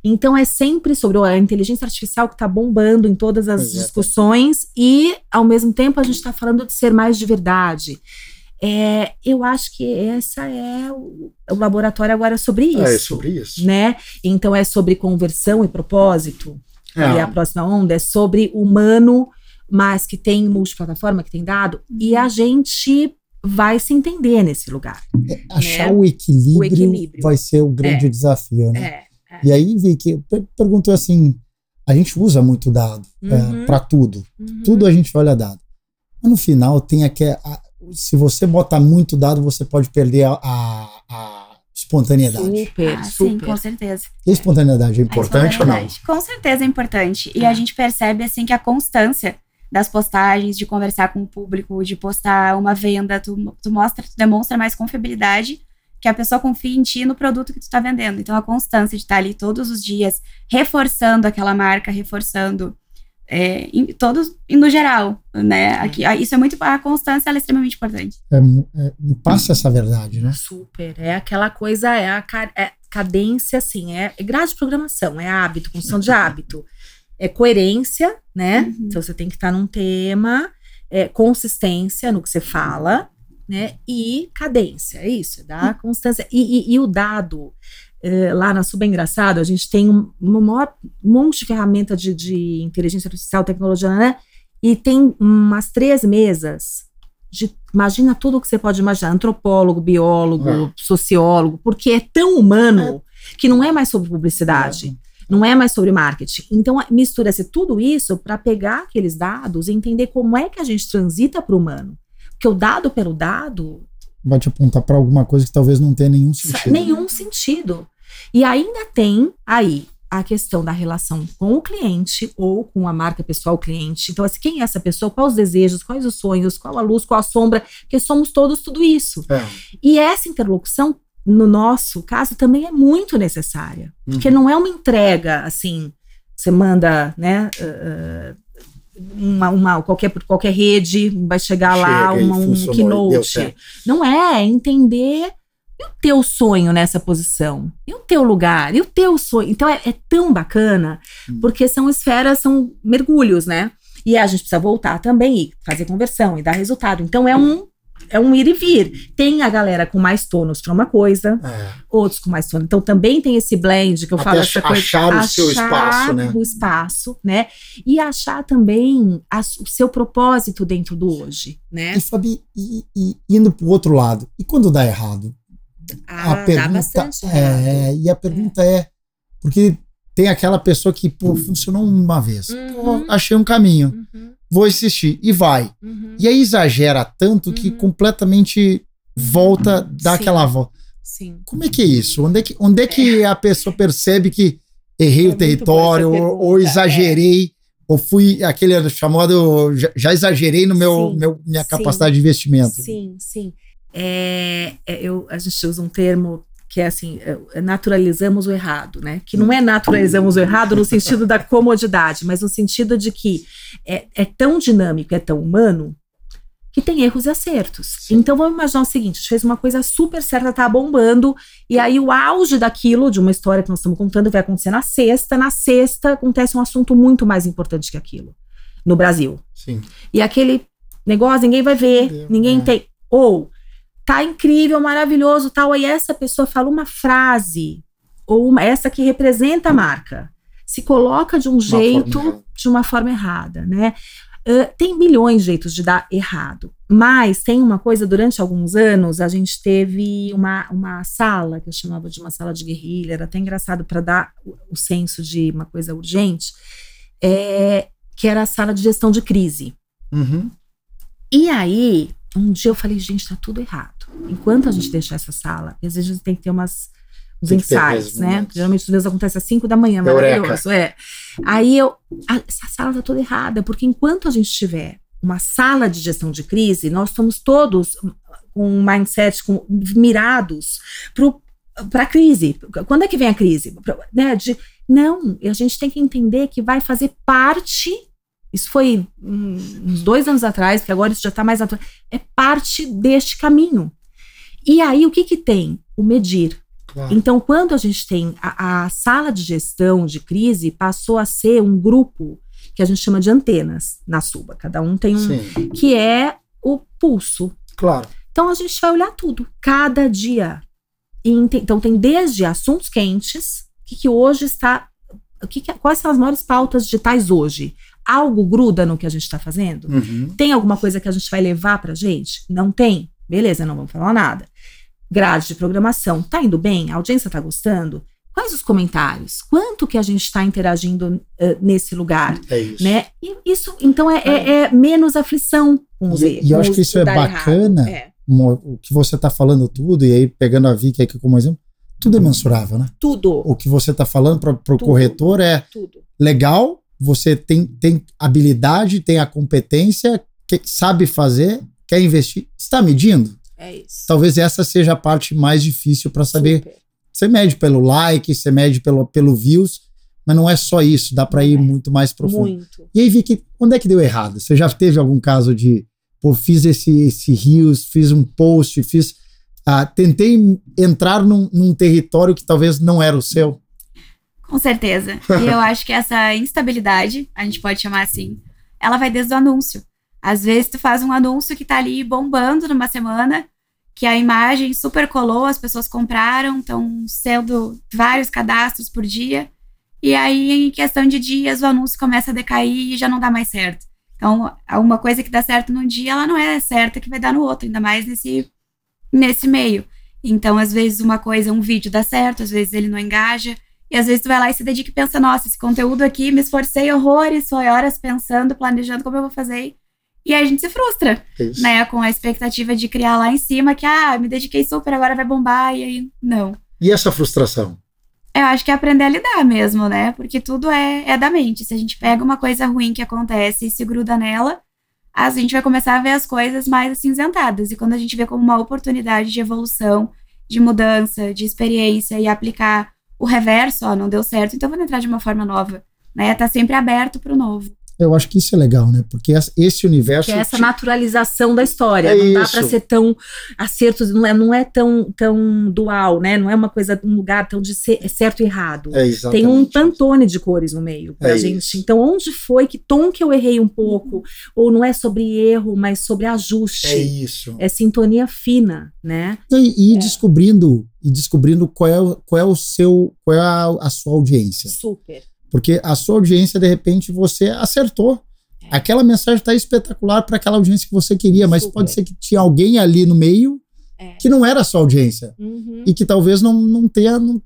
Então é sempre sobre a inteligência artificial que está bombando em todas as Exato. discussões e, ao mesmo tempo, a gente está falando de ser mais de verdade. É, eu acho que essa é o, o laboratório agora sobre isso É sobre isso. né? Então é sobre conversão e propósito. E É, a próxima onda é sobre humano, mas que tem multiplataforma, que tem dado. E a gente vai se entender nesse lugar. achar né? o, equilíbrio O equilíbrio. vai ser o grande desafio, né? É. E aí, Vicky, per- perguntou assim: a gente usa muito dado Uhum. para tudo. Uhum. Tudo a gente olha dado. Mas no final tem aqui. Se você botar muito dado, você pode perder a, a- a espontaneidade. Super, Ah, sim, super. com certeza. E a espontaneidade é importante ou não? espontaneidade. Com certeza é importante. E É. a gente percebe, assim, que a constância das postagens, de conversar com o público, de postar uma venda, tu, tu mostra, tu demonstra mais confiabilidade que a pessoa confia em ti no produto que tu tá vendendo. Então, a constância de estar ali todos os dias, reforçando aquela marca, reforçando é, em, todos, e no geral, né? Aqui, a- isso é muito, a constância ela é extremamente importante. É é, passa essa verdade, né? Super. É aquela coisa, é a é cadência, assim, é, é grade de programação, é hábito, construção de hábito. É coerência, né? Uhum. Então você tem que estar num tema, é, consistência no que você fala, né? E cadência, é isso, dá constância. E, e- e o dado, é, lá na Suba Engraçado, a gente tem um, um maior monte de ferramenta de, de inteligência artificial, tecnologia, né? E tem umas três mesas de, imagina tudo que você pode imaginar, antropólogo, biólogo, É. sociólogo, porque é tão humano que não é mais sobre publicidade, não é mais sobre marketing. Então mistura-se tudo isso para pegar aqueles dados e entender como é que a gente transita para o humano. Porque o dado pelo dado Vai te apontar para alguma coisa que talvez não tenha nenhum sentido. Nenhum sentido. E ainda tem aí a questão da relação com o cliente ou com a marca pessoal cliente. Então, assim, quem é essa pessoa? Quais os desejos? Quais os sonhos? Qual a luz? Qual a sombra? Porque somos todos tudo isso. É. E essa interlocução no nosso caso, também é muito necessária. Porque Uhum. não é uma entrega assim, você manda, né? uh, uma, uma- qualquer, qualquer rede vai chegar lá, Chega e uma, um keynote. Não é, é entender e o teu sonho nessa posição, e o teu lugar, e o teu sonho. Então é, é tão bacana, Hum. porque são esferas, são mergulhos, né? E a gente precisa voltar também e fazer conversão e dar resultado. Então é um é um ir e vir. Tem a galera com mais tônus para uma coisa, É. outros com mais tônus. Então também tem esse blend que eu Até falo essa coisa, achar o seu espaço, né? o espaço, né? E achar também a- o seu propósito dentro do hoje, né? E Fabi, e, e indo pro outro lado, e quando dá errado? Ah, a pergunta é, e a pergunta é, porque tem aquela pessoa que, pô, funcionou uma vez. Uhum. Pô, achei um caminho, Uhum, vou insistir e vai. uhum. E aí exagera tanto que Uhum. completamente volta, dá Sim. aquela volta. Sim. Como é que é isso? Onde é que, onde é que a pessoa percebe que errei É o território, ou, ou pergunta, exagerei, ou fui aquele chamado, já, já exagerei no meu, Sim, meu minha sim. capacidade de investimento? Sim, sim. É, é, eu, a gente usa um termo que é assim, é, naturalizamos o errado, né? Que não é naturalizamos o errado no sentido da comodidade, mas no sentido de que é, é tão dinâmico, é tão humano, que tem erros e acertos. Sim. Então vamos imaginar o seguinte: a gente fez uma coisa super certa, tá bombando, e aí o auge daquilo, de uma história que nós estamos contando, vai acontecer na sexta. Na sexta acontece um assunto muito mais importante que aquilo no Brasil. Sim. E aquele negócio, ninguém vai ver, Entendeu? ninguém É. tem. Ou tá incrível, maravilhoso, tal. Aí essa pessoa fala uma frase, ou uma, essa que representa a marca, se coloca de um forma jeito, errada. de uma forma errada, né? Ah, tem milhões de jeitos de dar errado, mas tem uma coisa, durante alguns anos, a gente teve uma, uma sala, que eu chamava de uma sala de guerrilha, era até engraçado para dar o, o senso de uma coisa urgente, é, que era a sala de gestão de crise. Uhum. E aí, um dia eu falei, gente, tá tudo errado. Enquanto a gente deixar essa sala, às vezes a gente tem que ter umas, insights, esses né? momentos. Geralmente às vezes acontece às 5 da manhã, Eureka. maravilhoso. É. Aí eu, a- essa sala tá toda errada, porque enquanto a gente tiver uma sala de gestão de crise, nós estamos todos com um mindset com, mirados para a crise. Quando é que vem a crise? Pra- né, de, não, a gente tem que entender que vai fazer parte. Isso foi hum, uns dois anos atrás, que agora isso já está mais atual. É parte deste caminho. E aí, o que, que tem? O medir. Claro. Então, quando a gente tem a, a sala de gestão de crise, passou a ser um grupo que a gente chama de antenas na suba. Cada um tem um. Sim, que é o pulso. claro. Então, a gente vai olhar tudo, cada dia. Então, tem desde assuntos quentes, o que, que hoje está. Que que- quais são as maiores pautas digitais hoje? Algo gruda no que a gente está fazendo? Uhum. Tem alguma coisa que a gente vai levar pra gente? Não tem? Beleza, não vamos falar nada. Grade de programação, tá indo bem? A audiência tá gostando? Quais os comentários? Quanto que a gente está interagindo eh, nesse lugar? É isso. Né? E isso, então, é, é- é menos aflição com os E- erros. e eu acho que isso é bacana. É, O que você está falando tudo, e aí pegando a Vicky aqui como exemplo, tudo é mensurável, né? tudo, O que você está falando para o corretor é tudo. legal, você tem, tem habilidade, tem a competência, que sabe fazer, quer investir, está medindo? É isso. Talvez essa seja a parte mais difícil para saber. Super. Você mede pelo like, você mede pelo, pelo views, mas não é só isso, dá para ir É. muito mais profundo. Muito. E aí, Vicky, onde é que deu errado? Você já teve algum caso de, pô, fiz esse, esse Rios, fiz um post, fiz. ah, tentei entrar num, num território que talvez não era o seu. Com certeza. E eu acho que essa instabilidade, a gente pode chamar assim, ela vai desde o anúncio. Às vezes tu faz um anúncio que tá ali bombando numa semana, que a imagem super colou, as pessoas compraram, estão sendo vários cadastros por dia. E aí, em questão de dias, o anúncio começa a decair e já não dá mais certo. Então, uma coisa que dá certo num dia, ela não é certa que vai dar no outro, ainda mais nesse, nesse meio. Então, às vezes, uma coisa, um vídeo dá certo, às vezes ele não engaja. E às vezes tu vai lá e se dedica e pensa, nossa, esse conteúdo aqui, me esforcei horrores, foi horas pensando, planejando como eu vou fazer. E aí a gente se frustra, isso. né? Com a expectativa de criar lá em cima que, ah, me dediquei super, agora vai bombar, e aí, não. E essa frustração? Eu acho que é aprender a lidar mesmo, né? Porque tudo é, é da mente. Se a gente pega uma coisa ruim que acontece e se gruda nela, a gente vai começar a ver as coisas mais acinzentadas. E quando a gente vê como uma oportunidade de evolução de mudança, de experiência e aplicar o reverso, ó, não deu certo, então vamos entrar de uma forma nova, né? Tá sempre aberto para o novo. Eu acho que isso é legal, né? Porque esse universo. Que é essa naturalização da história. É não dá para ser tão acertos, não é, não é tão, tão dual, né? Não é uma coisa, um lugar tão de ser, certo e errado. É. Tem um pantone de cores no meio pra É gente. isso. Então, onde foi, que tom que eu errei um pouco? Ou não é sobre erro, mas sobre ajuste. É isso. É sintonia fina, né? E, e descobrindo e descobrindo qual é, qual é o seu, qual é a, a sua audiência. Super. Porque a sua audiência, de repente, você acertou. É. Aquela mensagem está espetacular para aquela audiência que você queria, mas Super. pode ser que tinha alguém ali no meio É. que não era a sua audiência. Uhum. E que talvez não, não tenha, não,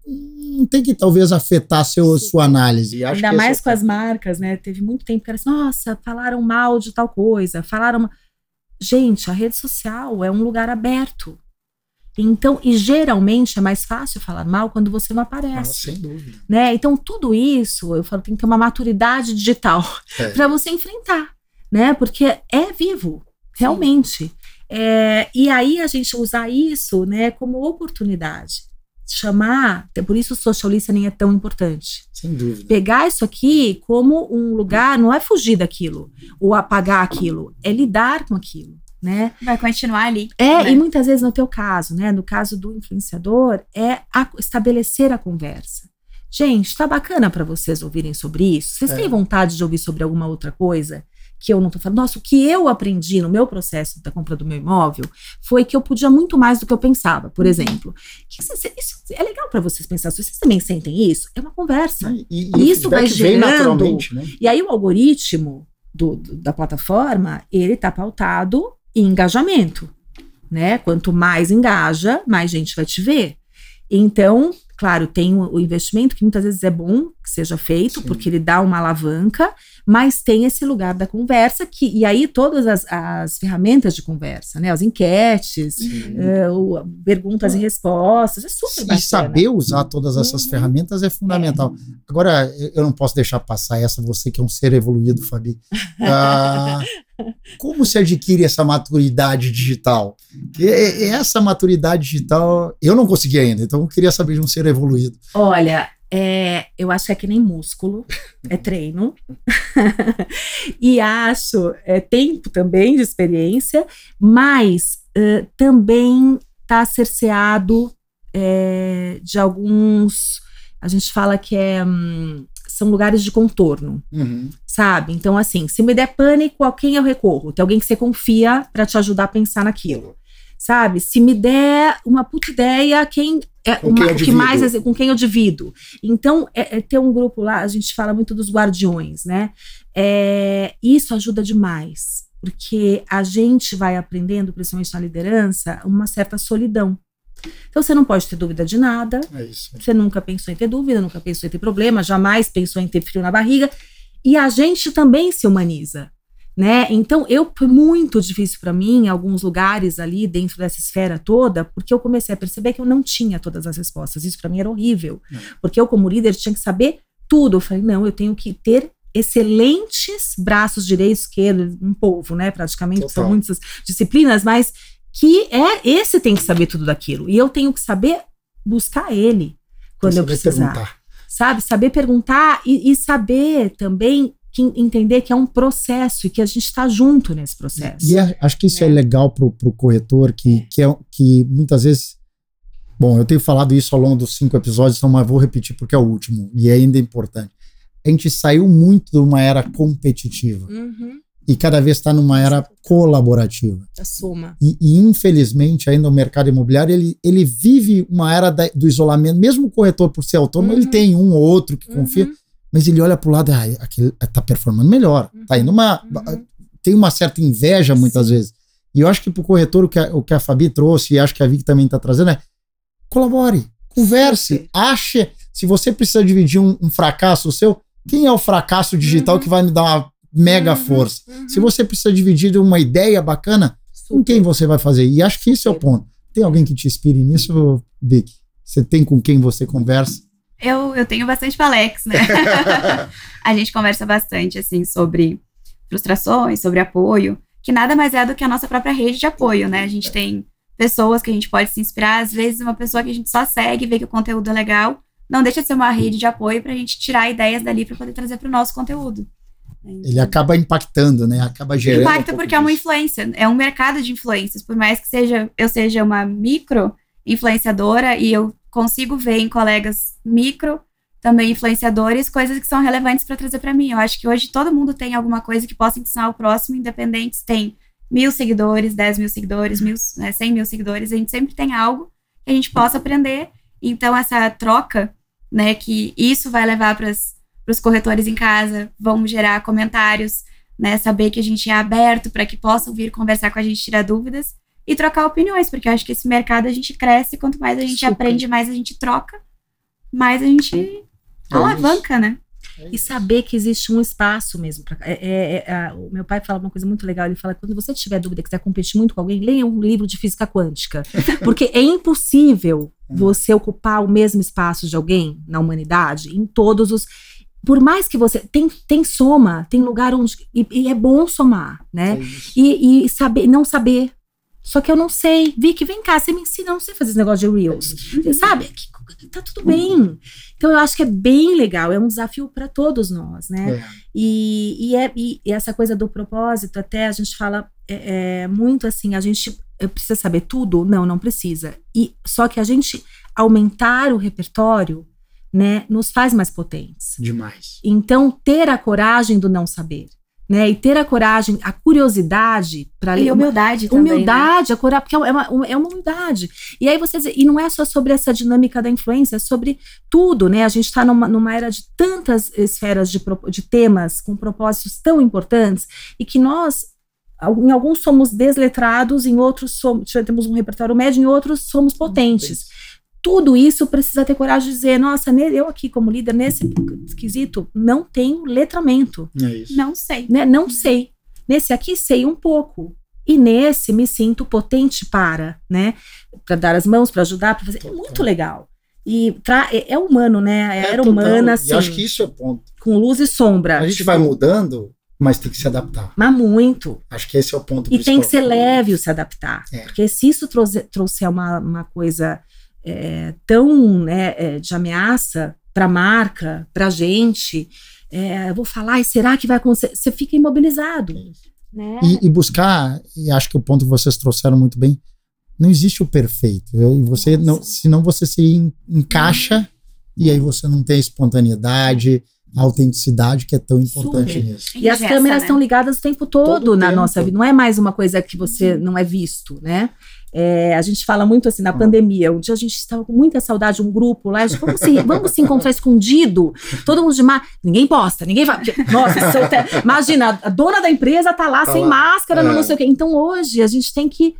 não tem que talvez afetar seu, sua análise. Acho Ainda que mais é com as marcas, né? Teve muito tempo que era assim, nossa, falaram mal de tal coisa, falaram. ma-". Gente, a rede social é um lugar aberto. Então, e geralmente é mais fácil falar mal quando você não Ah, aparece. sem dúvida. né? Então, tudo isso, eu falo, tem que ter uma maturidade digital É. para você enfrentar, né? Porque é vivo, realmente. É, e aí a gente usar isso, né, como oportunidade. Chamar, por isso o social listening é tão importante. Sem dúvida. Pegar isso aqui como um lugar, não é fugir daquilo ou apagar aquilo, é lidar com aquilo, né? Vai continuar ali. É, né? e muitas vezes no teu caso, né? No caso do influenciador, é a- estabelecer a conversa. Gente, tá bacana para vocês ouvirem sobre isso? Vocês É. têm vontade de ouvir sobre alguma outra coisa? Que eu não tô falando. Nossa, o que eu aprendi no meu processo da compra do meu imóvel foi que eu podia muito mais do que eu pensava. Por exemplo, que vocês- isso é legal para vocês pensar. Se vocês também sentem isso, é uma conversa. E, e Isso o vai gerando- naturalmente, né? E aí o algoritmo do- do- da plataforma, ele tá pautado em engajamento, né? Quanto mais engaja, mais gente vai te ver. Então, claro, tem o, investimento que muitas vezes é bom que seja feito, Sim. porque ele dá uma alavanca, mas tem esse lugar da conversa que e aí todas as, as ferramentas de conversa, né? As enquetes, é, o- perguntas e respostas, é super bacana. E saber usar todas essas Uhum. ferramentas é fundamental. Agora, eu- eu não posso deixar passar essa, você que é um ser evoluído, Fabi. Ah, como se adquire essa maturidade digital? E- e- essa maturidade digital, eu não consegui ainda, então eu queria saber de um ser evoluído. Olha, é, eu acho que é que nem músculo, é treino. e acho, é tempo também de experiência, mas eh, também está cerceado eh, de alguns. A gente fala que é, hum, são lugares de contorno, sabe? Então, assim, se me der pânico, a quem eu recorro? Tem alguém que você confia para te ajudar a pensar naquilo. Sabe? Se me der uma puta ideia, quem é Com uma- quem que divido. mais com quem eu divido. Então, é, é ter um grupo lá, a gente fala muito dos guardiões, né? É, isso ajuda demais, porque a gente vai aprendendo, principalmente na liderança, uma certa solidão. Então, você não pode ter dúvida de nada, É isso. você nunca pensou em ter dúvida, nunca pensou em ter problema, jamais pensou em ter frio na barriga. E a gente também se humaniza, né? Então, eu foi muito difícil para mim em alguns lugares ali dentro dessa esfera toda, porque eu comecei a perceber que eu não tinha todas as respostas. Isso para mim era horrível, É. porque eu como líder tinha que saber tudo. Eu falei, não, eu tenho que ter excelentes braços direito, esquerdo, um povo, né? Praticamente Total. são muitas disciplinas, mas que é esse tem que saber tudo daquilo e eu tenho que saber buscar ele quando eu Saber precisar perguntar. sabe? Saber perguntar e, e saber também que, entender que é um processo e que a gente está junto nesse processo. E é- acho que isso é, né? legal pro, pro corretor, que, que, é, que muitas vezes. Bom, eu tenho falado isso ao longo dos cinco episódios, então, mas vou repetir porque é o último, e é ainda importante. A gente saiu muito de uma era competitiva Uhum, e cada vez está numa era colaborativa. da soma. E, e, infelizmente, ainda o mercado imobiliário ele, ele vive uma era da- do isolamento. Mesmo o corretor, por ser autônomo, Uhum. ele tem um ou outro que confia, Uhum, mas ele olha para o lado e ah, aquele está performando melhor. Tá indo uma. uhum. Tem uma certa inveja muitas vezes. E eu acho que para o corretor, o que, a, o que a Fabi trouxe, e acho que a Vicky também está trazendo, é colabore, converse, Super. ache. Se você precisa dividir um, um fracasso seu, quem é o fracasso digital Uhum. que vai me dar uma mega Uhum, força? uhum. Se você precisa dividir uma ideia bacana, com quem você vai fazer? E acho que esse é o ponto. Tem alguém que te inspire nisso, Vic? Você tem com quem você conversa? Eu, eu tenho bastante com Alex, né? a gente conversa bastante, assim, sobre frustrações, sobre apoio, que nada mais é do que a nossa própria rede de apoio, né? A gente tem pessoas que a gente pode se inspirar. Às vezes, uma pessoa que a gente só segue, vê que o conteúdo é legal, não deixa de ser uma rede de apoio para a gente tirar ideias dali para poder trazer para o nosso conteúdo. Ele acaba impactando, né? Acaba gerando. Impacta um porque é uma disso. influência, é um mercado de influências. Por mais que seja eu seja uma micro influenciadora e eu consigo ver em colegas micro também influenciadores coisas que são relevantes para trazer para mim. Eu acho que hoje todo mundo tem alguma coisa que possa ensinar o próximo, independente se tem mil seguidores, dez mil seguidores, mil, né, cem mil seguidores. A gente sempre tem algo que a gente possa aprender. Então essa troca, né, que isso vai levar para os corretores em casa, vão gerar comentários, né, saber que a gente é aberto para que possam vir conversar com a gente, tirar dúvidas e trocar opiniões, porque eu acho que esse mercado a gente cresce, quanto mais a gente Super. aprende, mais a gente troca, mais a gente alavanca, né? E saber que existe um espaço mesmo. Pra, é, é- é- o meu pai fala uma coisa muito legal. Ele fala: quando você tiver dúvida, quiser competir muito com alguém, leia um livro de física quântica. Porque é impossível você ocupar o mesmo espaço de alguém na humanidade, em todos os. Por mais que você. Tem, tem soma, tem lugar onde. E, e é bom somar, né? É. E, e saber, não saber. Só que eu não sei. Vicky, vem cá, você me ensina, eu não sei fazer esse negócio de Reels. Sabe? Que- Tá tudo bem. Então eu acho que é bem legal, é um desafio para todos nós, né? É. E, e, é- e- essa coisa do propósito, até a gente fala é, é, muito assim, a gente precisa saber tudo? Não, não precisa. E só que a gente aumentar o repertório, né, nos faz mais potentes. Demais. Então, ter a coragem do não saber, né? E ter a coragem, a curiosidade para E humildade também. né? humildade, a coragem, porque é uma, é uma humildade. E aí você e não é só sobre essa dinâmica da influência, é sobre tudo, né? A gente está numa, numa era de tantas esferas de, de temas com propósitos tão importantes e que nós em alguns somos desletrados, em outros somos, temos um repertório médio, em outros somos potentes. Tudo isso precisa ter coragem de dizer, nossa, eu aqui como líder nesse quesito não tenho letramento É isso. Não sei. né? Não sei. Nesse aqui sei um pouco. E nesse me sinto potente para, né? Para dar as mãos, para ajudar, para fazer. É muito legal. E tra- é, é humano, né? É, era total. humana, E assim, acho que isso é o ponto. com luz e sombra. A gente vai mudando, mas tem que se adaptar. Mas muito. Acho que esse é o ponto E tem que ser leve o se adaptar. É. Porque se isso trouxe- trouxer uma, uma coisa é, tão né, é, de ameaça para a marca, para a gente, é, eu vou falar, e será que vai acontecer? Você fica imobilizado. Né? E, e buscar, e acho que o ponto que vocês trouxeram muito bem, não existe o perfeito. E você não, Nossa. senão você se en- encaixa e aí você não tem a espontaneidade, a autenticidade que é tão importante Super. nisso. E as Ingessa, câmeras né? estão ligadas o tempo todo, Todo na tempo. nossa vida. Não é mais uma coisa que você não é visto, né? É, a gente fala muito assim na pandemia. Um dia a gente estava com muita saudade de um grupo lá. gente, Vamos se, vamos se encontrar escondido. Todo mundo de máscara. Ninguém posta, ninguém vai. Nossa, imagina, a dona da empresa tá lá Tá sem lá. máscara, É. não sei o quê. Então hoje a gente tem que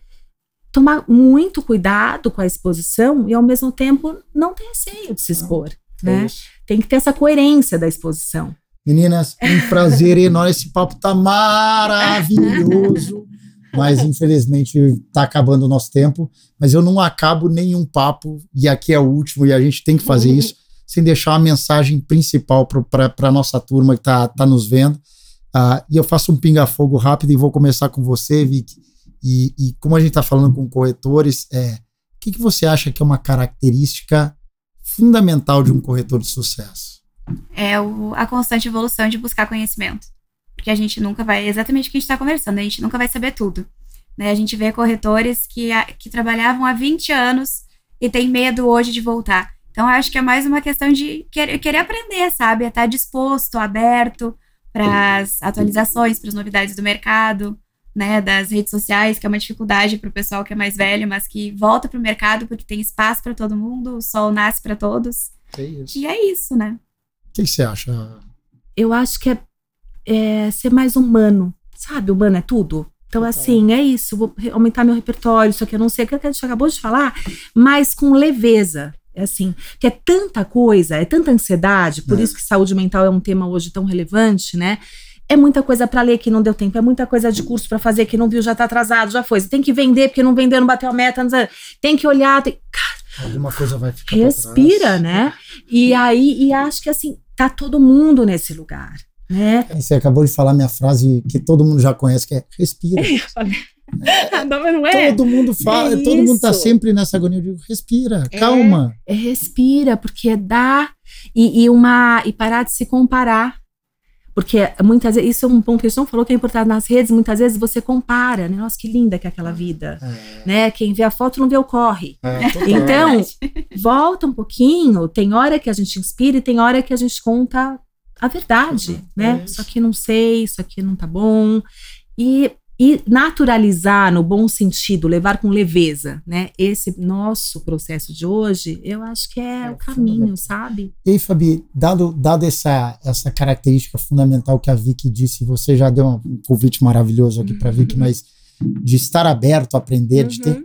tomar muito cuidado com a exposição e ao mesmo tempo não ter receio de se expor, É né? Tem que ter essa coerência da exposição. Meninas, um prazer enorme. Esse papo tá maravilhoso. Mas infelizmente tá acabando o nosso tempo. Mas eu não acabo nenhum papo, e aqui é o último, e a gente tem que fazer isso, sem deixar uma mensagem principal para a nossa turma que tá, tá nos vendo. Ah, e eu faço um pinga-fogo rápido e vou começar com você, Vicky. E, e como a gente está falando com corretores, é, o que, que você acha que é uma característica fundamental de um corretor de sucesso? é o- a constante evolução de buscar conhecimento. Porque a gente nunca vai, exatamente o que a gente está conversando, a gente nunca vai saber tudo. Né? A gente vê corretores que, que trabalhavam há 20 anos e tem medo hoje de voltar. Então, eu acho que é mais uma questão de querer, querer aprender, sabe? É estar disposto, aberto para as atualizações, para as novidades do mercado, né? Das redes sociais, que é uma dificuldade para o pessoal que é mais velho, mas que volta para o mercado porque tem espaço para todo mundo, o sol nasce para todos. É isso. E é isso, né? O que, que você acha? eu acho que é, é ser mais humano, sabe? Humano é tudo. Então, Total. assim, é isso. Vou aumentar meu repertório, isso aqui eu não sei, o que a gente acabou de falar, mas com leveza. É assim, que é tanta coisa, é tanta ansiedade, por É. isso que saúde mental é um tema hoje tão relevante, né? É muita coisa para ler que não deu tempo, é muita coisa de curso para fazer que não viu, já tá atrasado, já foi. Você tem que vender porque não vendeu, não bateu a meta, tem que olhar, tem... Alguma coisa vai ficar respira, né? E aí, e acho que assim, tá todo mundo nesse lugar, né? Você acabou de falar minha frase que todo mundo já conhece, que é respira. não, mas não é? Todo mundo fala, É todo mundo tá sempre nessa agonia. Eu digo, respira, É. calma. É respira, porque dá e, e uma e parar de se comparar. Porque muitas vezes, isso é um ponto que a gente não falou que é importante nas redes, muitas vezes você compara, né? Nossa, que linda que é aquela vida, né? Quem vê a foto não vê o corre. É. Então, volta um pouquinho, tem hora que a gente inspira e tem hora que a gente conta a verdade, né? É isso. Isso aqui não sei, isso aqui não tá bom. E, e naturalizar no bom sentido, levar com leveza, né? Esse nosso processo de hoje, eu acho que é, É o caminho, sabe? E aí, Fabi, dado, dado essa, essa característica fundamental que a Vicky disse, você já deu um convite maravilhoso aqui para a Vicky, mas de estar aberto a aprender, de ter. Uhum.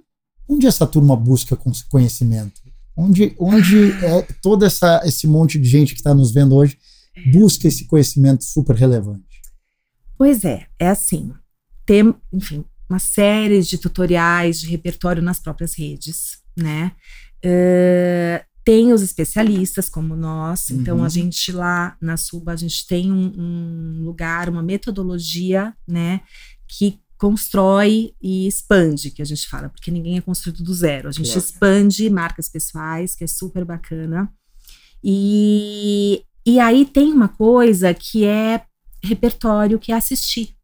Onde essa turma busca con- conhecimento? Onde, onde é, todo essa, esse monte de gente que está nos vendo hoje busca esse conhecimento super relevante? Pois é, é assim. Tem, enfim, uma série de tutoriais de repertório nas próprias redes, né? Eh, tem os especialistas como nós, então Uhum. a gente lá na Suba, a gente tem um, um lugar, uma metodologia, né, que constrói e expande, que a gente fala, porque ninguém é construído do zero. A gente Claro. expande marcas pessoais, que é super bacana. E, e aí tem uma coisa que é repertório, que é assistir.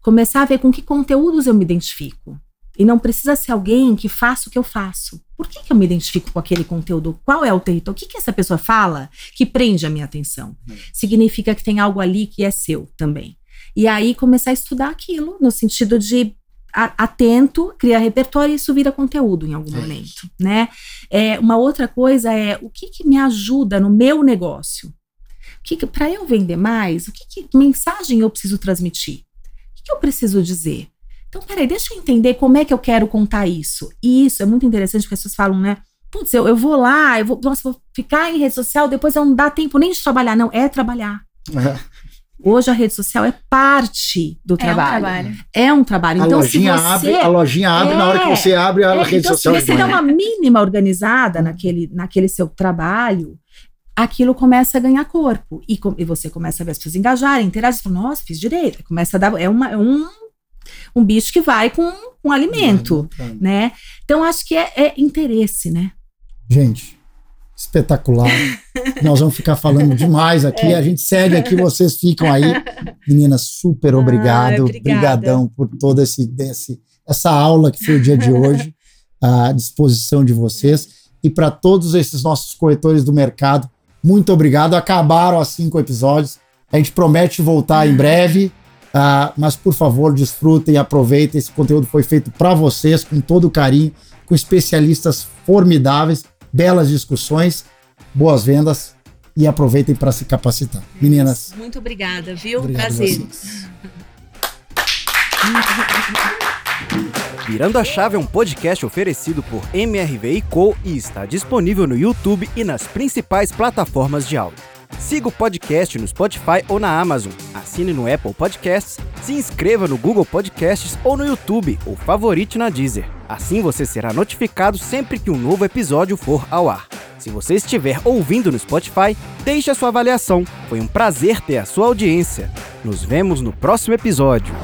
Começar a ver com que conteúdos eu me identifico. E não precisa ser alguém que faça o que eu faço. Por que, que eu me identifico com aquele conteúdo? Qual é o território? O que, que essa pessoa fala que prende a minha atenção? Significa que tem algo ali que é seu também. E aí começar a estudar aquilo, no sentido de atento, criar repertório e isso vira conteúdo em algum É momento, né? É, uma outra coisa é o que, que me ajuda no meu negócio? Que, que para eu vender mais, o que, que mensagem eu preciso transmitir? O que, que eu preciso dizer? Então, peraí, deixa eu entender como é que eu quero contar isso. E isso é muito interessante, porque as pessoas falam, né? Putz, eu, eu vou lá, eu vou, nossa, vou ficar em rede social, depois eu não dá tempo nem de trabalhar. Não, é trabalhar. Hoje a rede social é parte do É um trabalho. trabalho. É um trabalho. a, Então, se lojinha você abre, a lojinha abre na hora que É. você abre a é, rede então, social. se você dá uma mínima organizada naquele, naquele seu trabalho, aquilo começa a ganhar corpo. E, com- e você começa a ver as pessoas engajarem, interagirem. Você fala, Nossa, fiz direito. Começa a dar. É, uma, é um, um bicho que vai com, com alimento, né? Então, acho que é, é interesse, né? Gente, espetacular. Nós vamos ficar falando demais aqui. É. A gente segue aqui, vocês ficam aí. Meninas, super obrigado. Ah. Obrigadão por toda esse, desse, essa aula que foi o dia de hoje, à disposição de vocês. E para todos esses nossos corretores do mercado, muito obrigado. Acabaram as cinco episódios. A gente promete voltar em breve. ah, mas, por favor, desfrutem e aproveitem. Esse conteúdo foi feito para vocês, com todo carinho, com especialistas formidáveis, belas discussões, boas vendas e aproveitem para se capacitar. Meninas, Muito obrigada, viu? obrigado Prazer. Virando a Chave é um podcast oferecido por MRV Co e está disponível no YouTube e nas principais plataformas de áudio. Siga o podcast no Spotify ou na Amazon, assine no Apple Podcasts, se inscreva no Google Podcasts ou no YouTube ou favorite na Deezer. Assim você será notificado sempre que um novo episódio for ao ar. Se você estiver ouvindo no Spotify, deixe a sua avaliação. Foi um prazer ter a sua audiência. Nos vemos no próximo episódio.